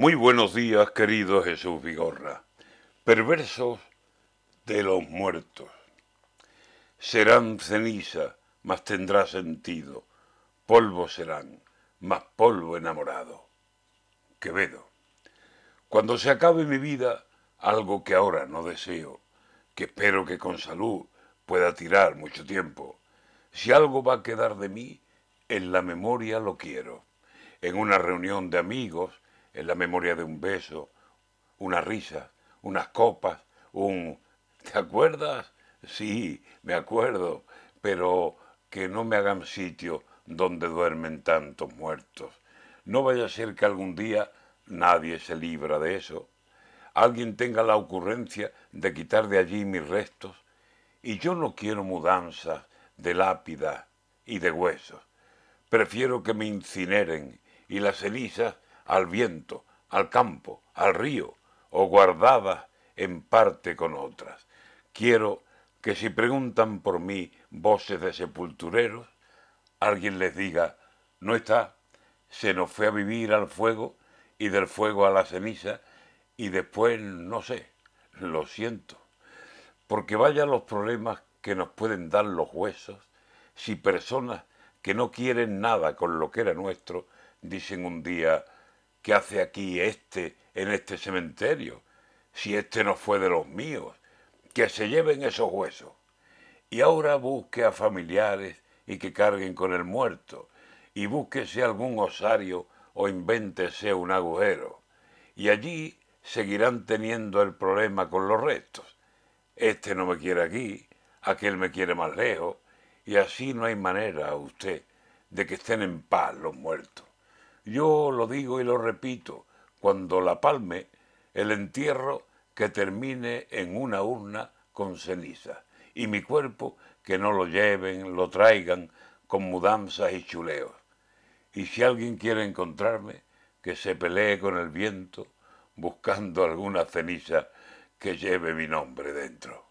Muy buenos días, querido Jesús Vigorra. Perversos de los muertos. Serán ceniza, mas tendrá sentido. Polvo serán, mas polvo enamorado. Quevedo. Cuando se acabe mi vida, algo que ahora no deseo, que espero que con salud pueda tirar mucho tiempo, si algo va a quedar de mí, en la memoria lo quiero. En una reunión de amigos, en la memoria de un beso, una risa, unas copas, un... ¿Te acuerdas? Sí, me acuerdo, pero que no me hagan sitio donde duermen tantos muertos. No vaya a ser que algún día nadie se libra de eso. Alguien tenga la ocurrencia de quitar de allí mis restos, y yo no quiero mudanzas de lápida y de huesos. Prefiero que me incineren y las cenizas al viento, al campo, al río, o guardadas en parte con otras. Quiero que si preguntan por mí voces de sepultureros, alguien les diga, no está, se nos fue a vivir al fuego y del fuego a la ceniza y después no sé, lo siento. Porque vaya los problemas que nos pueden dar los huesos si personas que no quieren nada con lo que era nuestro dicen un día, ¿qué hace aquí este en este cementerio? Si este no fue de los míos, que se lleven esos huesos. Y ahora busque a familiares y que carguen con el muerto, y búsquese algún osario o invéntese un agujero. Y allí seguirán teniendo el problema con los restos. Este no me quiere aquí, aquel me quiere más lejos, y así no hay manera, usted, de que estén en paz los muertos. Yo lo digo y lo repito, cuando la palme, el entierro que termine en una urna con ceniza, y mi cuerpo que no lo lleven, lo traigan con mudanzas y chuleos. Y si alguien quiere encontrarme, que se pelee con el viento buscando alguna ceniza que lleve mi nombre dentro.